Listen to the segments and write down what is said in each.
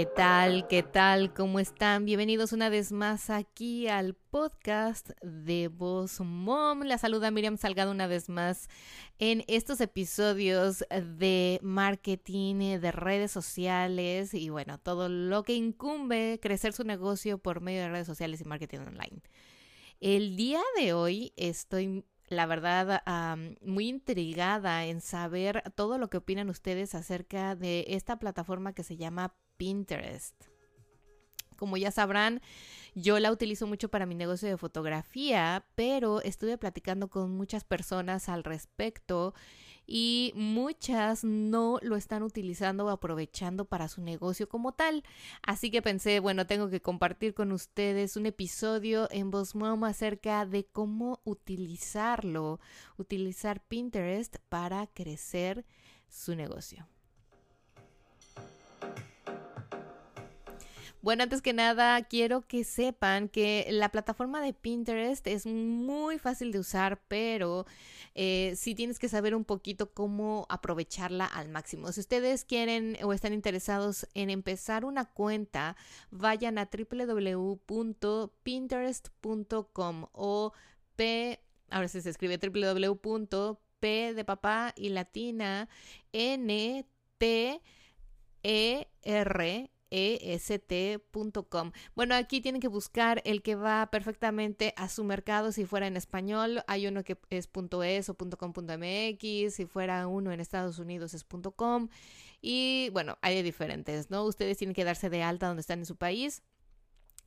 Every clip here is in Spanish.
¿Qué tal? ¿Qué tal? ¿Cómo están? Bienvenidos una vez más aquí al podcast de Voz Mom. La saluda Miriam Salgado una vez más en estos episodios de marketing, de redes sociales y bueno, todo lo que incumbe crecer su negocio por medio de redes sociales y marketing online. El día de hoy estoy la verdad, muy intrigada en saber todo lo que opinan ustedes acerca de esta plataforma que se llama Pinterest. Como ya sabrán, yo la utilizo mucho para mi negocio de fotografía, pero estuve platicando con muchas personas al respecto y muchas no lo están utilizando o aprovechando para su negocio como tal. Así que pensé, bueno, tengo que compartir con ustedes un episodio en Mom acerca de cómo utilizarlo, utilizar Pinterest para crecer su negocio. Bueno, antes que nada, quiero que sepan que la plataforma de Pinterest es muy fácil de usar, pero eh, sí tienes que saber un poquito cómo aprovecharla al máximo. Si ustedes quieren o están interesados en empezar una cuenta, vayan a www.pinterest.com o p, ahora sí se escribe www.p de papá y latina n t e r est.com. Bueno, aquí tienen que buscar el que va perfectamente a su mercado si fuera en español. Hay uno que es .es o si fuera uno en Estados Unidos es .com. Y bueno, hay diferentes, ¿no? Ustedes tienen que darse de alta donde están en su país.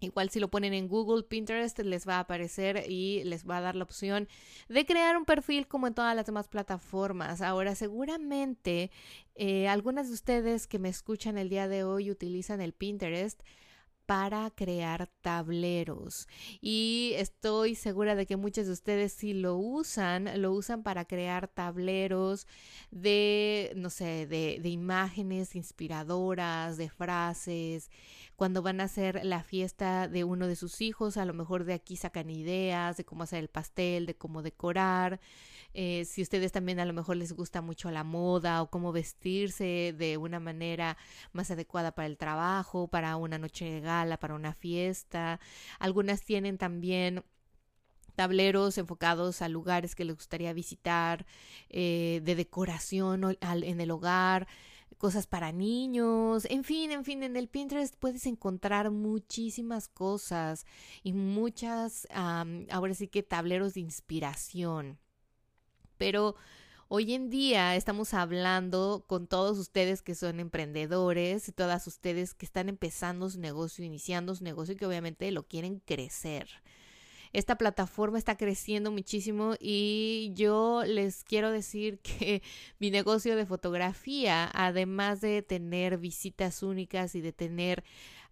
Igual si lo ponen en Google, Pinterest les va a aparecer y les va a dar la opción de crear un perfil como en todas las demás plataformas. Ahora, seguramente eh, algunas de ustedes que me escuchan el día de hoy utilizan el Pinterest para crear tableros. Y estoy segura de que muchos de ustedes si lo usan, lo usan para crear tableros de, no sé, de, de imágenes inspiradoras, de frases cuando van a hacer la fiesta de uno de sus hijos, a lo mejor de aquí sacan ideas de cómo hacer el pastel, de cómo decorar. Eh, si ustedes también a lo mejor les gusta mucho la moda o cómo vestirse de una manera más adecuada para el trabajo, para una noche de gala, para una fiesta. Algunas tienen también tableros enfocados a lugares que les gustaría visitar, eh, de decoración en el hogar cosas para niños, en fin, en fin, en el Pinterest puedes encontrar muchísimas cosas y muchas, ahora sí que tableros de inspiración. Pero hoy en día estamos hablando con todos ustedes que son emprendedores y todas ustedes que están empezando su negocio, iniciando su negocio y que obviamente lo quieren crecer. Esta plataforma está creciendo muchísimo y yo les quiero decir que mi negocio de fotografía, además de tener visitas únicas y de tener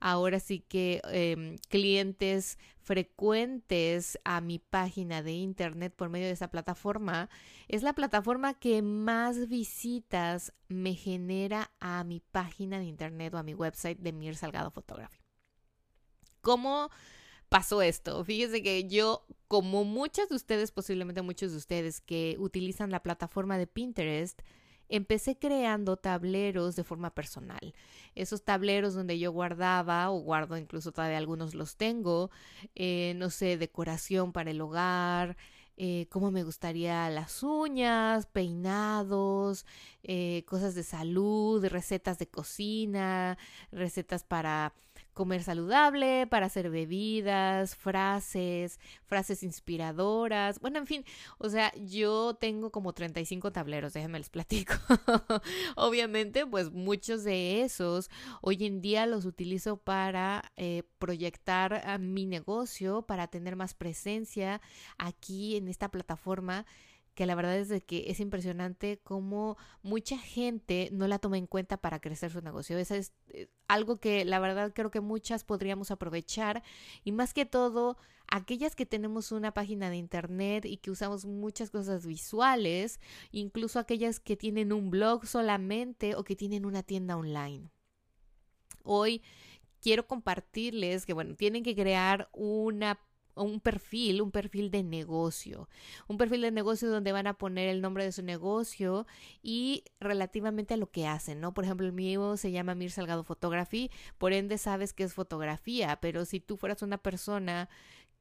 ahora sí que em, clientes frecuentes a mi página de internet por medio de esa plataforma, es la plataforma que más visitas me genera a mi página de internet o a mi website de Mir Salgado Photography. ¿Cómo pasó esto. Fíjese que yo, como muchas de ustedes, posiblemente muchos de ustedes que utilizan la plataforma de Pinterest, empecé creando tableros de forma personal. Esos tableros donde yo guardaba, o guardo incluso todavía algunos los tengo, eh, no sé, decoración para el hogar, eh, cómo me gustaría las uñas, peinados, eh, cosas de salud, recetas de cocina, recetas para comer saludable, para hacer bebidas, frases, frases inspiradoras. Bueno, en fin, o sea, yo tengo como 35 tableros, déjenme les platico. Obviamente, pues muchos de esos hoy en día los utilizo para eh, proyectar mi negocio, para tener más presencia aquí en esta plataforma que la verdad es de que es impresionante cómo mucha gente no la toma en cuenta para crecer su negocio. Eso es eh, algo que la verdad creo que muchas podríamos aprovechar y más que todo aquellas que tenemos una página de internet y que usamos muchas cosas visuales, incluso aquellas que tienen un blog solamente o que tienen una tienda online. Hoy quiero compartirles que, bueno, tienen que crear una un perfil, un perfil de negocio, un perfil de negocio donde van a poner el nombre de su negocio y relativamente a lo que hacen, ¿no? Por ejemplo, el mío se llama Mir Salgado Photography, por ende sabes que es fotografía, pero si tú fueras una persona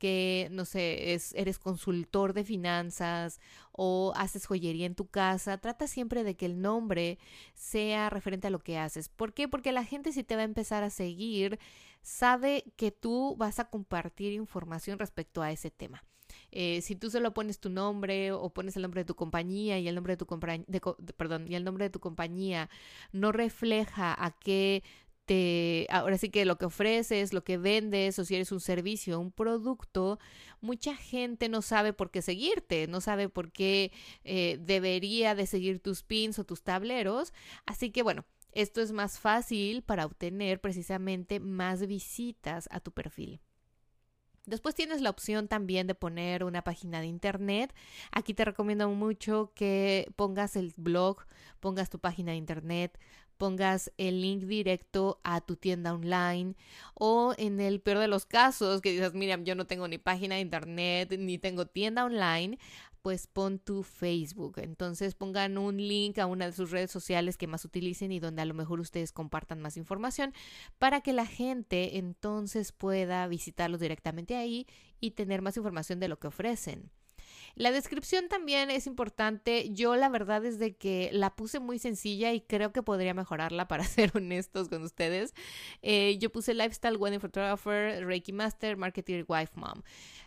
que, no sé, es, eres consultor de finanzas o haces joyería en tu casa, trata siempre de que el nombre sea referente a lo que haces. ¿Por qué? Porque la gente si te va a empezar a seguir, sabe que tú vas a compartir información respecto a ese tema. Eh, si tú solo pones tu nombre o pones el nombre de tu compañía y el nombre de tu perdón, y el nombre de tu compañía no refleja a qué ahora sí que lo que ofreces, lo que vendes o si eres un servicio, un producto, mucha gente no sabe por qué seguirte, no sabe por qué eh, debería de seguir tus pins o tus tableros. Así que bueno, esto es más fácil para obtener precisamente más visitas a tu perfil. Después tienes la opción también de poner una página de internet. Aquí te recomiendo mucho que pongas el blog, pongas tu página de internet, pongas el link directo a tu tienda online o en el peor de los casos que dices, Miriam, yo no tengo ni página de internet ni tengo tienda online, pues pon tu Facebook. Entonces pongan un link a una de sus redes sociales que más utilicen y donde a lo mejor ustedes compartan más información para que la gente entonces pueda visitarlos directamente ahí y tener más información de lo que ofrecen. La descripción también es importante. Yo la verdad es de que la puse muy sencilla y creo que podría mejorarla para ser honestos con ustedes. Eh, yo puse Lifestyle Wedding Photographer, Reiki Master, Marketer, Wife Mom.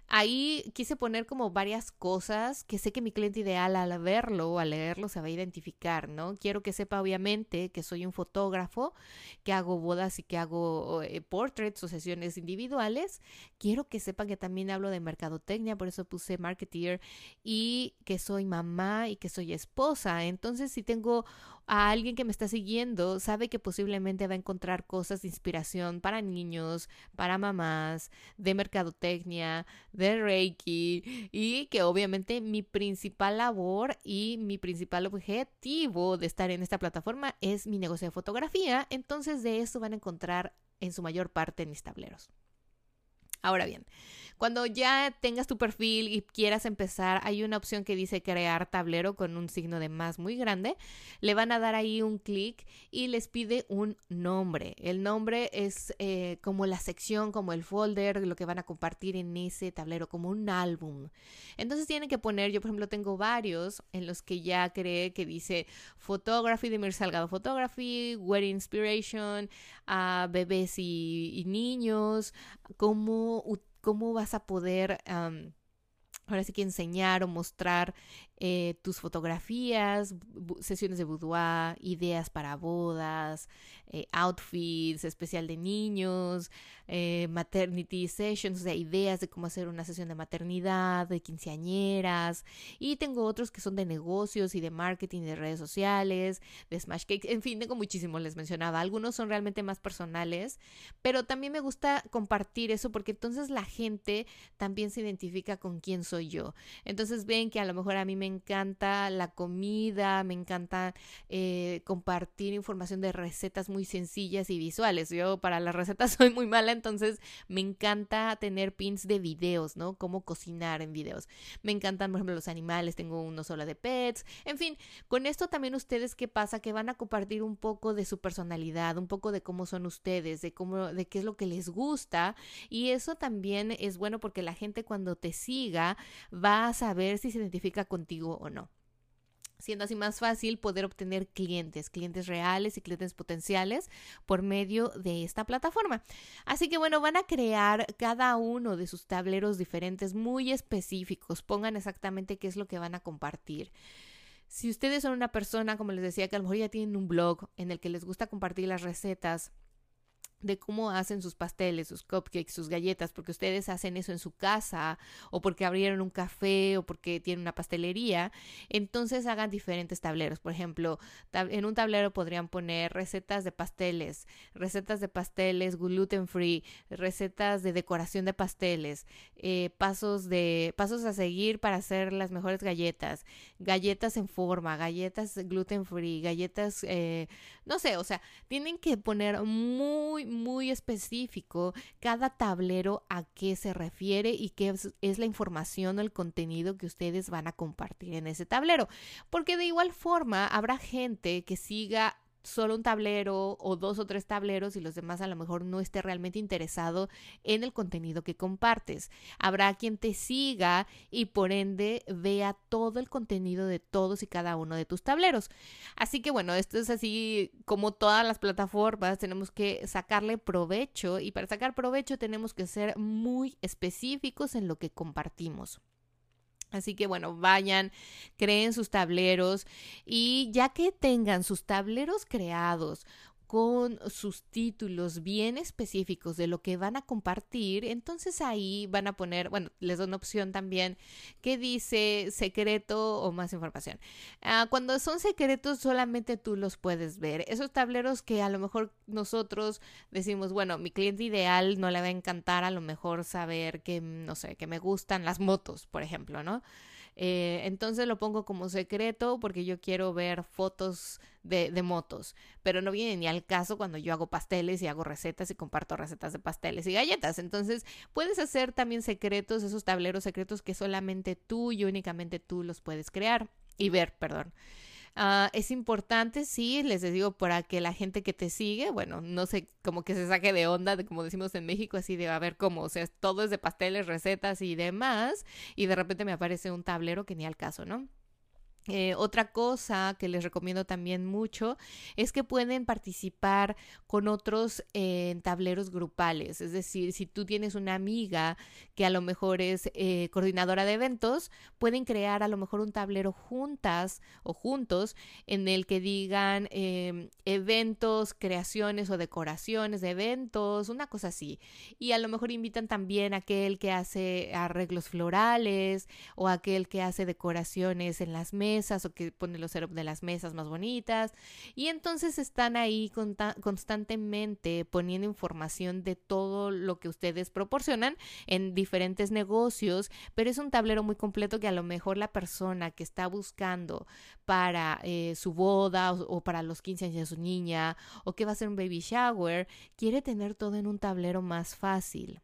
Ahí quise poner como varias cosas que sé que mi cliente ideal al verlo o al leerlo se va a identificar, ¿no? Quiero que sepa obviamente que soy un fotógrafo, que hago bodas y que hago eh, portraits o sesiones individuales. Quiero que sepan que también hablo de mercadotecnia, por eso puse marketeer y que soy mamá y que soy esposa. Entonces, si tengo a alguien que me está siguiendo sabe que posiblemente va a encontrar cosas de inspiración para niños, para mamás, de mercadotecnia, de Reiki y que obviamente mi principal labor y mi principal objetivo de estar en esta plataforma es mi negocio de fotografía, entonces de eso van a encontrar en su mayor parte mis tableros. Ahora bien, cuando ya tengas tu perfil y quieras empezar, hay una opción que dice crear tablero con un signo de más muy grande. Le van a dar ahí un clic y les pide un nombre. El nombre es eh, como la sección, como el folder, lo que van a compartir en ese tablero, como un álbum. Entonces tienen que poner, yo por ejemplo tengo varios en los que ya creé que dice Photography de Mir Salgado Photography, Wedding Inspiration, a bebés y, niños, cómo vas a poder ahora sí que enseñar o mostrar eh, tus fotografías, sesiones de boudoir, ideas para bodas, eh, outfits especial de niños, eh, maternity sessions, o sea, ideas de cómo hacer una sesión de maternidad, de quinceañeras. Y tengo otros que son de negocios y de marketing, de redes sociales, de smash cakes, en fin, tengo muchísimos, les mencionaba. Algunos son realmente más personales, pero también me gusta compartir eso porque entonces la gente también se identifica con quién soy yo. Entonces ven que a lo mejor a mí me encanta la comida, me encanta eh, compartir información de recetas muy sencillas y visuales. Yo para las recetas soy muy mala, entonces me encanta tener pins de videos, ¿no? Cómo cocinar en videos. Me encantan, por ejemplo, los animales, tengo uno solo de pets. En fin, con esto también ustedes, ¿qué pasa? Que van a compartir un poco de su personalidad, un poco de cómo son ustedes, de cómo, de qué es lo que les gusta. Y eso también es bueno porque la gente cuando te siga va a saber si se identifica contigo o no siendo así más fácil poder obtener clientes, clientes reales y clientes potenciales por medio de esta plataforma. Así que bueno, van a crear cada uno de sus tableros diferentes muy específicos, pongan exactamente qué es lo que van a compartir. Si ustedes son una persona, como les decía, que a lo mejor ya tienen un blog en el que les gusta compartir las recetas, de cómo hacen sus pasteles, sus cupcakes, sus galletas, porque ustedes hacen eso en su casa o porque abrieron un café o porque tienen una pastelería, entonces hagan diferentes tableros. Por ejemplo, en un tablero podrían poner recetas de pasteles, recetas de pasteles gluten free, recetas de decoración de pasteles, eh, pasos de pasos a seguir para hacer las mejores galletas, galletas en forma, galletas gluten free, galletas, eh, no sé, o sea, tienen que poner muy muy específico cada tablero a qué se refiere y qué es, la información o el contenido que ustedes van a compartir en ese tablero. Porque de igual forma habrá gente que siga solo un tablero o dos o tres tableros y los demás a lo mejor no esté realmente interesado en el contenido que compartes. Habrá quien te siga y por ende vea todo el contenido de todos y cada uno de tus tableros. Así que bueno, esto es así como todas las plataformas, tenemos que sacarle provecho y para sacar provecho tenemos que ser muy específicos en lo que compartimos. Así que bueno, vayan, creen sus tableros y ya que tengan sus tableros creados con sus títulos bien específicos de lo que van a compartir, entonces ahí van a poner, bueno, les doy una opción también que dice secreto o más información. Ah, cuando son secretos solamente tú los puedes ver. Esos tableros que a lo mejor nosotros decimos, bueno, mi cliente ideal no le va a encantar a lo mejor saber que, no sé, que me gustan las motos, por ejemplo, ¿no? Eh, entonces lo pongo como secreto porque yo quiero ver fotos de, de, motos, pero no viene ni al caso cuando yo hago pasteles y hago recetas y comparto recetas de pasteles y galletas. Entonces puedes hacer también secretos, esos tableros secretos que solamente tú y únicamente tú los puedes crear y ver, perdón. Ah, es importante, sí, les digo, para que la gente que te sigue, bueno, no sé, como que se saque de onda, de, como decimos en México, así de a ver cómo, o sea, todo es de pasteles, recetas y demás, y de repente me aparece un tablero que ni al caso, ¿no? Eh, otra cosa que les recomiendo también mucho es que pueden participar con otros en tableros grupales. Es decir, si tú tienes una amiga que a lo mejor es eh, coordinadora de eventos, pueden crear a lo mejor un tablero juntas o juntos en el que digan em, eventos, creaciones o decoraciones de eventos, una cosa así. Y a lo mejor invitan también a aquel que hace arreglos florales o aquel que hace decoraciones en las mesas o que pone los setup de las mesas más bonitas. Y entonces están ahí constantemente poniendo información de todo lo que ustedes proporcionan en diferentes negocios, pero es un tablero muy completo que a lo mejor la persona que está buscando para eh, su boda o, o, para los 15 años de su niña o que va a ser un baby shower, quiere tener todo en un tablero más fácil.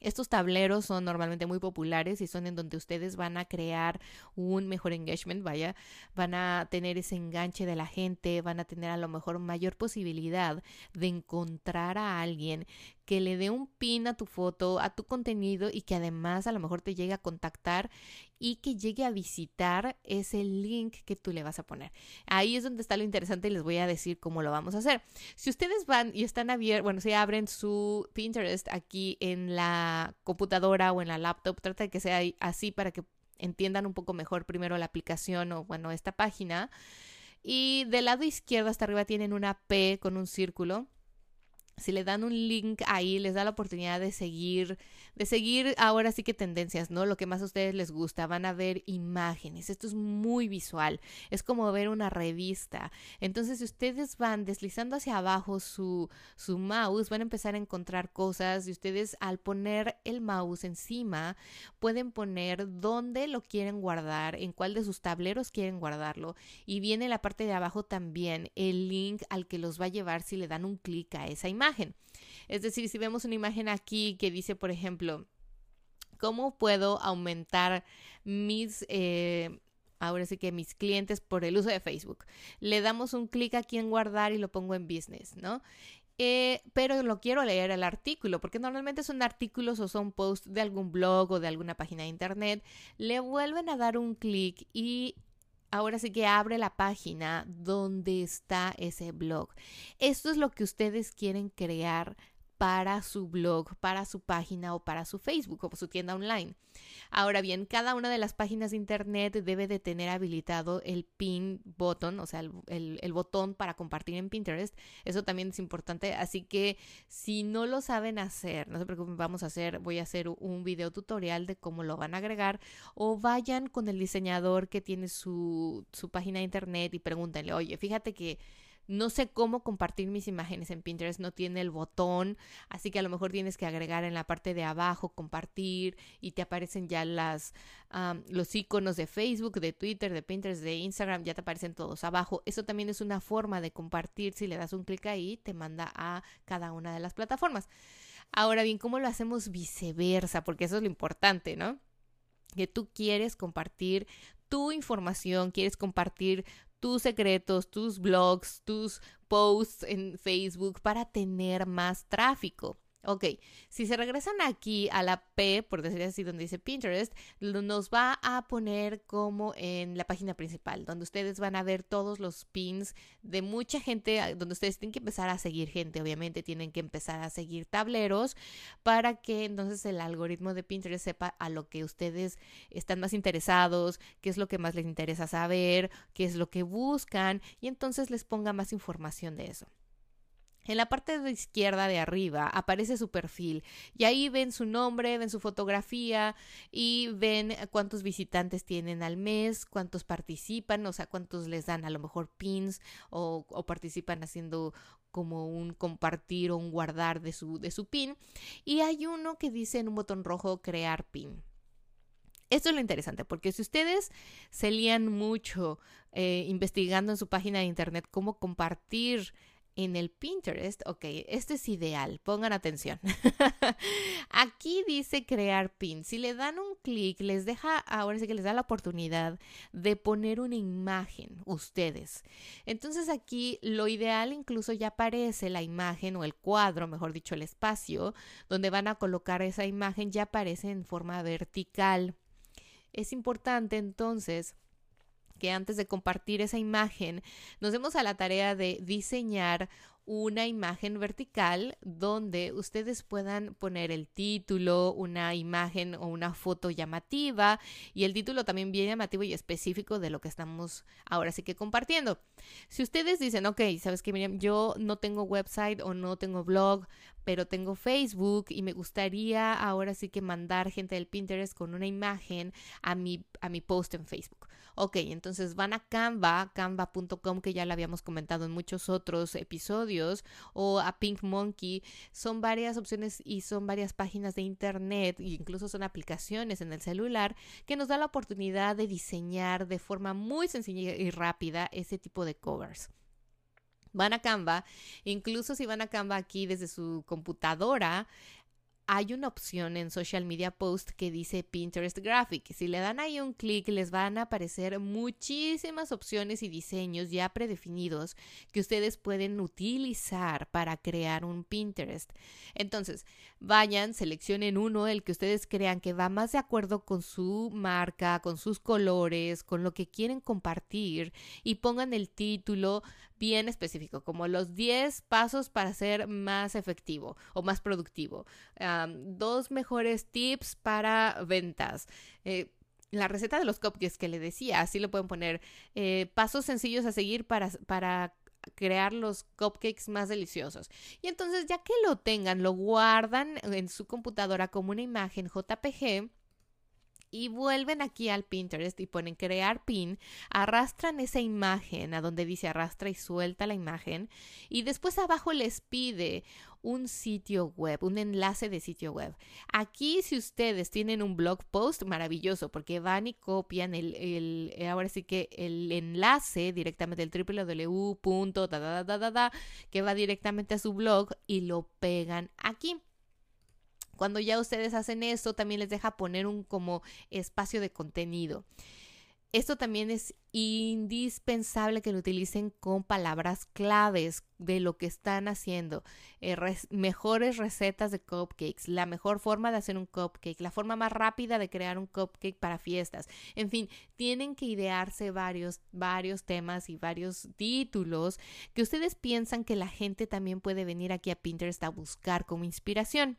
Estos tableros son normalmente muy populares y son en donde ustedes van a crear un mejor engagement, vaya, van a tener ese enganche de la gente, van a tener a lo mejor mayor posibilidad de encontrar a alguien que le dé un pin a tu foto, a tu contenido y que además a lo mejor te llegue a contactar y que llegue a visitar ese link que tú le vas a poner. Ahí es donde está lo interesante y les voy a decir cómo lo vamos a hacer. Si ustedes van y están abiertos, bueno, si abren su Pinterest aquí en la computadora o en la laptop, trata de que sea así para que entiendan un poco mejor primero la aplicación o bueno, esta página. Y del lado izquierdo hasta arriba tienen una P con un círculo si le dan un link ahí, les da la oportunidad de seguir, de seguir ahora sí que tendencias, ¿no? Lo que más a ustedes les gusta, van a ver imágenes, esto es muy visual, es como ver una revista. Entonces, si ustedes van deslizando hacia abajo su, su mouse, van a empezar a encontrar cosas y ustedes al poner el mouse encima, pueden poner dónde lo quieren guardar, en cuál de sus tableros quieren guardarlo. Y viene la parte de abajo también el link al que los va a llevar si le dan un clic a esa imagen. Es decir, si vemos una imagen aquí que dice, por ejemplo, ¿cómo puedo aumentar mis... Eh, ahora sí que mis clientes por el uso de Facebook. Le damos un clic aquí en guardar y lo pongo en business, ¿no? Eh, pero lo quiero leer el artículo, porque normalmente son artículos o son posts de algún blog o de alguna página de internet. Le vuelven a dar un clic y ahora sí que abre la página donde está ese blog. Esto es lo que ustedes quieren crear para su blog, para su página o para su Facebook o su tienda online. Ahora bien, cada una de las páginas de internet debe de tener habilitado el pin button, o sea, el, botón para compartir en Pinterest. Eso también es importante. Así que si no lo saben hacer, no se preocupen, vamos a hacer, voy a hacer un video tutorial de cómo lo van a agregar o vayan con el diseñador que tiene su, su página de internet y pregúntenle, oye, fíjate que no sé cómo compartir mis imágenes en Pinterest, no tiene el botón, así que a lo mejor tienes que agregar en la parte de abajo compartir y te aparecen ya las los iconos de Facebook, de Twitter, de Pinterest, de Instagram, ya te aparecen todos abajo. Eso también es una forma de compartir, si le das un clic ahí, te manda a cada una de las plataformas. Ahora bien, ¿cómo lo hacemos viceversa? Porque eso es lo importante, ¿no? Que tú quieres compartir tu información, quieres compartir tus secretos, tus blogs, tus posts en Facebook para tener más tráfico. Ok, si se regresan aquí a la P, por decir así, donde dice Pinterest, nos va a poner como en la página principal, donde ustedes van a ver todos los pins de mucha gente, donde ustedes tienen que empezar a seguir gente, obviamente tienen que empezar a seguir tableros para que entonces el algoritmo de Pinterest sepa a lo que ustedes están más interesados, qué es lo que más les interesa saber, qué es lo que buscan y entonces les ponga más información de eso. En la parte de izquierda de arriba aparece su perfil y ahí ven su nombre, ven su fotografía y ven cuántos visitantes tienen al mes, cuántos participan, o sea, cuántos les dan a lo mejor pins o, participan haciendo como un compartir o un guardar de su, de su pin. Y hay uno que dice en un botón rojo crear pin. Esto es lo interesante, porque si ustedes se lían mucho eh, investigando en su página de internet cómo compartir en el Pinterest, ok, este es ideal, pongan atención. Aquí dice crear pin. Si le dan un clic, les deja, ahora sí que les da la oportunidad de poner una imagen ustedes. Entonces aquí lo ideal incluso ya aparece la imagen o el cuadro, mejor dicho, el espacio donde van a colocar esa imagen ya aparece en forma vertical. Es importante entonces que antes de compartir esa imagen nos demos a la tarea de diseñar una imagen vertical donde ustedes puedan poner el título, una imagen o una foto llamativa y el título también bien llamativo y específico de lo que estamos ahora sí que compartiendo. Si ustedes dicen, ok, sabes que Miriam, yo no tengo website o no tengo blog, pero tengo Facebook y me gustaría ahora sí que mandar gente del Pinterest con una imagen a mi, a mi post en Facebook. Ok, entonces van a Canva, canva.com, que ya lo habíamos comentado en muchos otros episodios, o a Pink Monkey. Son varias opciones y son varias páginas de internet, e incluso son aplicaciones en el celular, que nos da la oportunidad de diseñar de forma muy sencilla y rápida ese tipo de covers van a Canva, incluso si van a Canva aquí desde su computadora, hay una opción en Social Media Post que dice Pinterest Graphic. Si le dan ahí un clic, les van a aparecer muchísimas opciones y diseños ya predefinidos que ustedes pueden utilizar para crear un Pinterest. Entonces, vayan, seleccionen uno, el que ustedes crean que va más de acuerdo con su marca, con sus colores, con lo que quieren compartir y pongan el título bien específico, como los 10 pasos para ser más efectivo o más productivo, dos mejores tips para ventas. Eh, la receta de los cupcakes que le decía, así lo pueden poner, eh, pasos sencillos a seguir para, para crear los cupcakes más deliciosos. Y entonces ya que lo tengan, lo guardan en su computadora como una imagen JPG y vuelven aquí al Pinterest y ponen crear pin, arrastran esa imagen a donde dice arrastra y suelta la imagen y después abajo les pide un sitio web, un enlace de sitio web. Aquí si ustedes tienen un blog post, maravilloso, porque van y copian el, el ahora sí que el enlace directamente del www. que va directamente a su blog y lo pegan aquí. Cuando ya ustedes hacen eso, también les deja poner un como espacio de contenido. esto también es indispensable que lo utilicen con palabras claves de lo que están haciendo. Eh, mejores recetas de cupcakes, la mejor forma de hacer un cupcake, la forma más rápida de crear un cupcake para fiestas. En fin, tienen que idearse varios, varios temas y varios títulos que ustedes piensan que la gente también puede venir aquí a Pinterest a buscar como inspiración.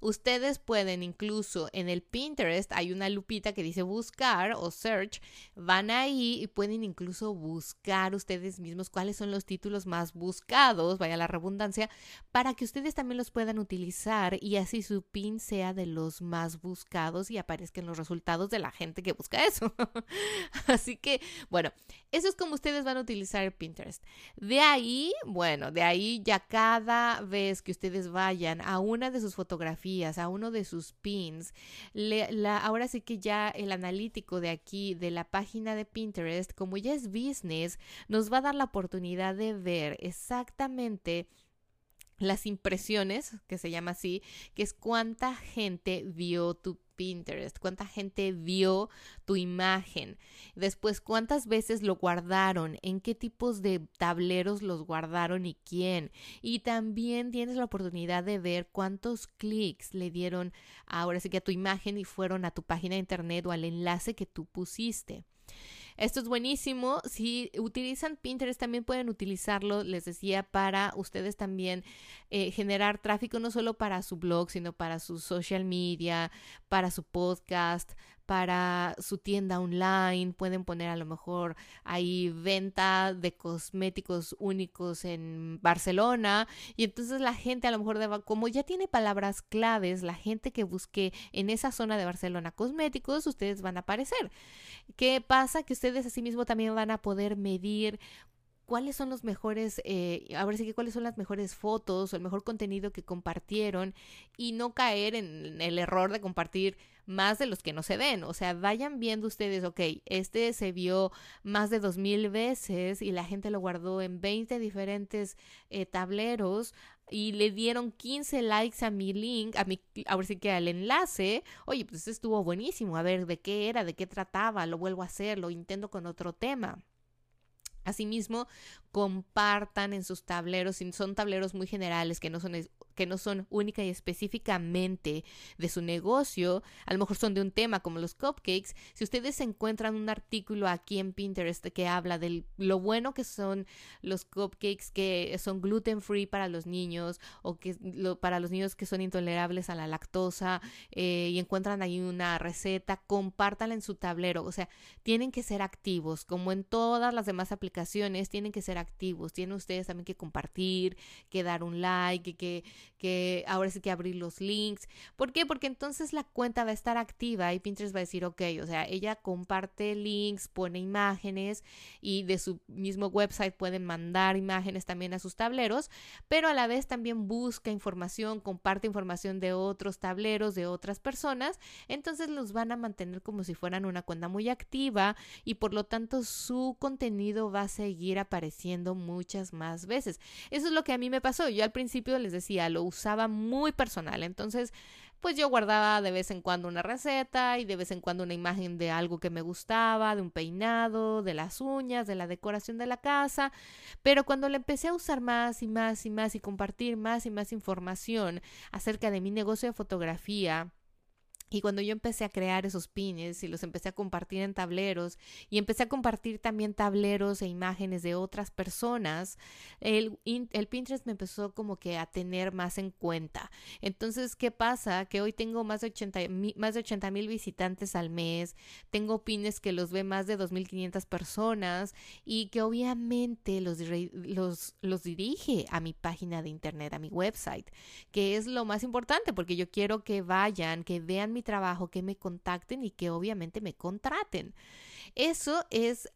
Ustedes pueden incluso en el Pinterest hay una lupita que dice buscar o search. Van ahí y pueden incluso buscar ustedes mismos cuáles son los títulos más buscados, vaya la redundancia, para que ustedes también los puedan utilizar y así su pin sea de los más buscados y aparezcan los resultados de la gente que busca eso. así que, bueno, eso es como ustedes van a utilizar el Pinterest. De ahí, bueno, de ahí ya cada vez que ustedes vayan a una de sus fotografías, a uno de sus pins, ahora sí que ya el analítico de aquí, de la página de Pinterest, como ya es business, nos va a dar la oportunidad de ver exactamente las impresiones, que se llama así, que es cuánta gente vio tu Pinterest, cuánta gente vio tu imagen, después cuántas veces lo guardaron, en qué tipos de tableros los guardaron y quién. Y también tienes la oportunidad de ver cuántos clics le dieron ahora sí que a tu imagen y fueron a tu página de internet o al enlace que tú pusiste. Esto es buenísimo. Si utilizan Pinterest, también pueden utilizarlo, les decía, para ustedes también eh, generar tráfico, no solo para su blog, sino para su social media, para su podcast, para su tienda online, pueden poner a lo mejor ahí venta de cosméticos únicos en Barcelona y entonces la gente a lo mejor como ya tiene palabras claves, la gente que busque en esa zona de Barcelona cosméticos, ustedes van a aparecer. ¿Qué pasa? Que ustedes asimismo también van a poder medir cuáles son los mejores, eh, a ver si cuáles son las mejores fotos o el mejor contenido que compartieron y no caer en el error de compartir más de los que no se ven. O sea, vayan viendo ustedes, ok, este se vio más de dos mil veces y la gente lo guardó en 20 diferentes eh, tableros y le dieron 15 likes a mi link, a mi, ver sí que al enlace. Oye, pues estuvo buenísimo. A ver de qué era, de qué trataba, lo vuelvo a hacer, lo intento con otro tema. Asimismo, compartan en sus tableros, si son tableros muy generales que no son que no son única y específicamente de su negocio, a lo mejor son de un tema como los cupcakes, si ustedes encuentran un artículo aquí en Pinterest que habla de lo bueno que son los cupcakes que son gluten free para los niños o que para los niños que son intolerables a la lactosa eh, y encuentran ahí una receta, compártanla en su tablero, o sea, tienen que ser activos, como en todas las demás aplicaciones, tienen que ser activos, tienen ustedes también que compartir, que dar un like, que, que ahora sí que abrir los links. ¿Por qué? Porque entonces la cuenta va a estar activa y Pinterest va a decir, ok, o sea, ella comparte links, pone imágenes y de su mismo website pueden mandar imágenes también a sus tableros, pero a la vez también busca información, comparte información de otros tableros, de otras personas, entonces los van a mantener como si fueran una cuenta muy activa y por lo tanto su contenido va a seguir apareciendo muchas más veces. Eso es lo que a mí me pasó. Yo al principio les decía, lo usaba muy personal. Entonces, pues yo guardaba de vez en cuando una receta y de vez en cuando una imagen de algo que me gustaba, de un peinado, de las uñas, de la decoración de la casa, pero cuando le empecé a usar más y más y más y compartir más y más información acerca de mi negocio de fotografía, y cuando yo empecé a crear esos pines y los empecé a compartir en tableros y empecé a compartir también tableros e imágenes de otras personas, el, el Pinterest me empezó como que a tener más en cuenta. Entonces, ¿qué pasa? Que hoy tengo más de 80 más de 80 mil visitantes al mes, tengo pines que los ve más de 2.500 personas y que obviamente los, los, los dirige a mi página de internet, a mi website, que es lo más importante porque yo quiero que vayan, que vean mi trabajo, que me contacten y que obviamente me contraten. Eso es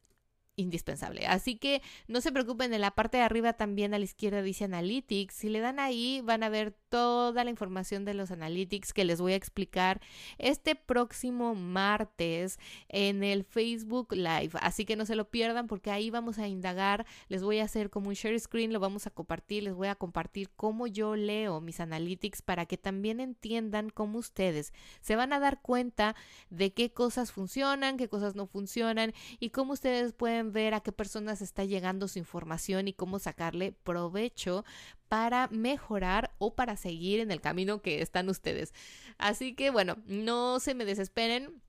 indispensable. Así que no se preocupen, en la parte de arriba también a la izquierda dice Analytics. Si le dan ahí, van a ver toda la información de los analytics que les voy a explicar este próximo martes en el Facebook Live. Así que no se lo pierdan porque ahí vamos a indagar, les voy a hacer como un share screen, lo vamos a compartir, les voy a compartir cómo yo leo mis analytics para que también entiendan cómo ustedes se van a dar cuenta de qué cosas funcionan, qué cosas no funcionan y cómo ustedes pueden ver a qué personas está llegando su información y cómo sacarle provecho para mejorar o para seguir en el camino que están ustedes. Así que bueno, no se me desesperen.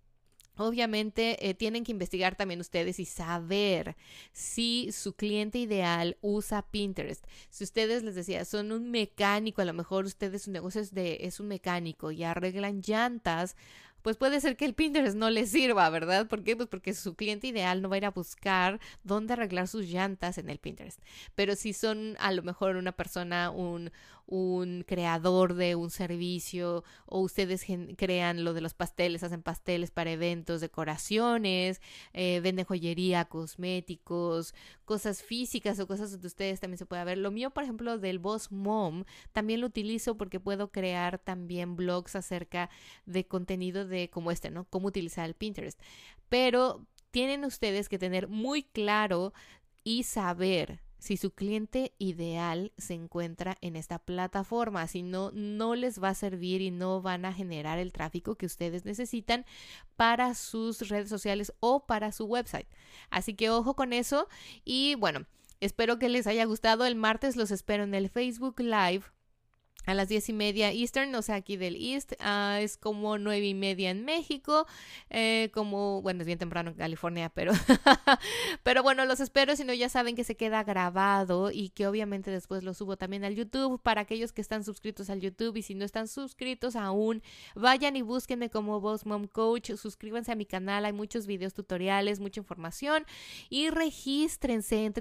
Obviamente eh, tienen que investigar también ustedes y saber si su cliente ideal usa Pinterest. Si ustedes les decía, son un mecánico, a lo mejor ustedes su negocio es de es un mecánico y arreglan llantas, pues puede ser que el Pinterest no les sirva, ¿verdad? ¿Por qué? Pues porque su cliente ideal no va a ir a buscar dónde arreglar sus llantas en el Pinterest. Pero si son a lo mejor una persona, un, un creador de un servicio o ustedes crean lo de los pasteles, hacen pasteles para eventos, decoraciones, eh, venden joyería, cosméticos, cosas físicas o cosas donde ustedes también se puede ver. Lo mío, por ejemplo, del Boss Mom, también lo utilizo porque puedo crear también blogs acerca de contenido de como este, ¿no? Cómo utilizar el Pinterest. Pero tienen ustedes que tener muy claro y saber si su cliente ideal se encuentra en esta plataforma, si no, no les va a servir y no van a generar el tráfico que ustedes necesitan para sus redes sociales o para su website. Así que ojo con eso y bueno, espero que les haya gustado. El martes los espero en el Facebook Live a las diez y media Eastern, o sea, aquí del East, ah, es como nueve y media en México, eh, como, bueno, es bien temprano en California, pero, pero bueno, los espero, si no ya saben que se queda grabado y que obviamente después lo subo también al YouTube para aquellos que están suscritos al YouTube y si no están suscritos aún, vayan y búsquenme como Boss Mom Coach, suscríbanse a mi canal, hay muchos videos tutoriales, mucha información y regístrense en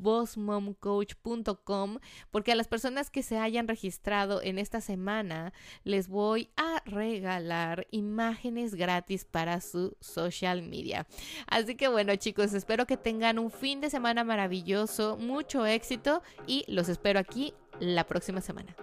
www.bossmomcoach.com porque a las personas que se hayan registrado en esta semana, les voy a regalar imágenes gratis para su social media. Así que bueno chicos, espero que tengan un fin de semana maravilloso, mucho éxito y los espero aquí la próxima semana.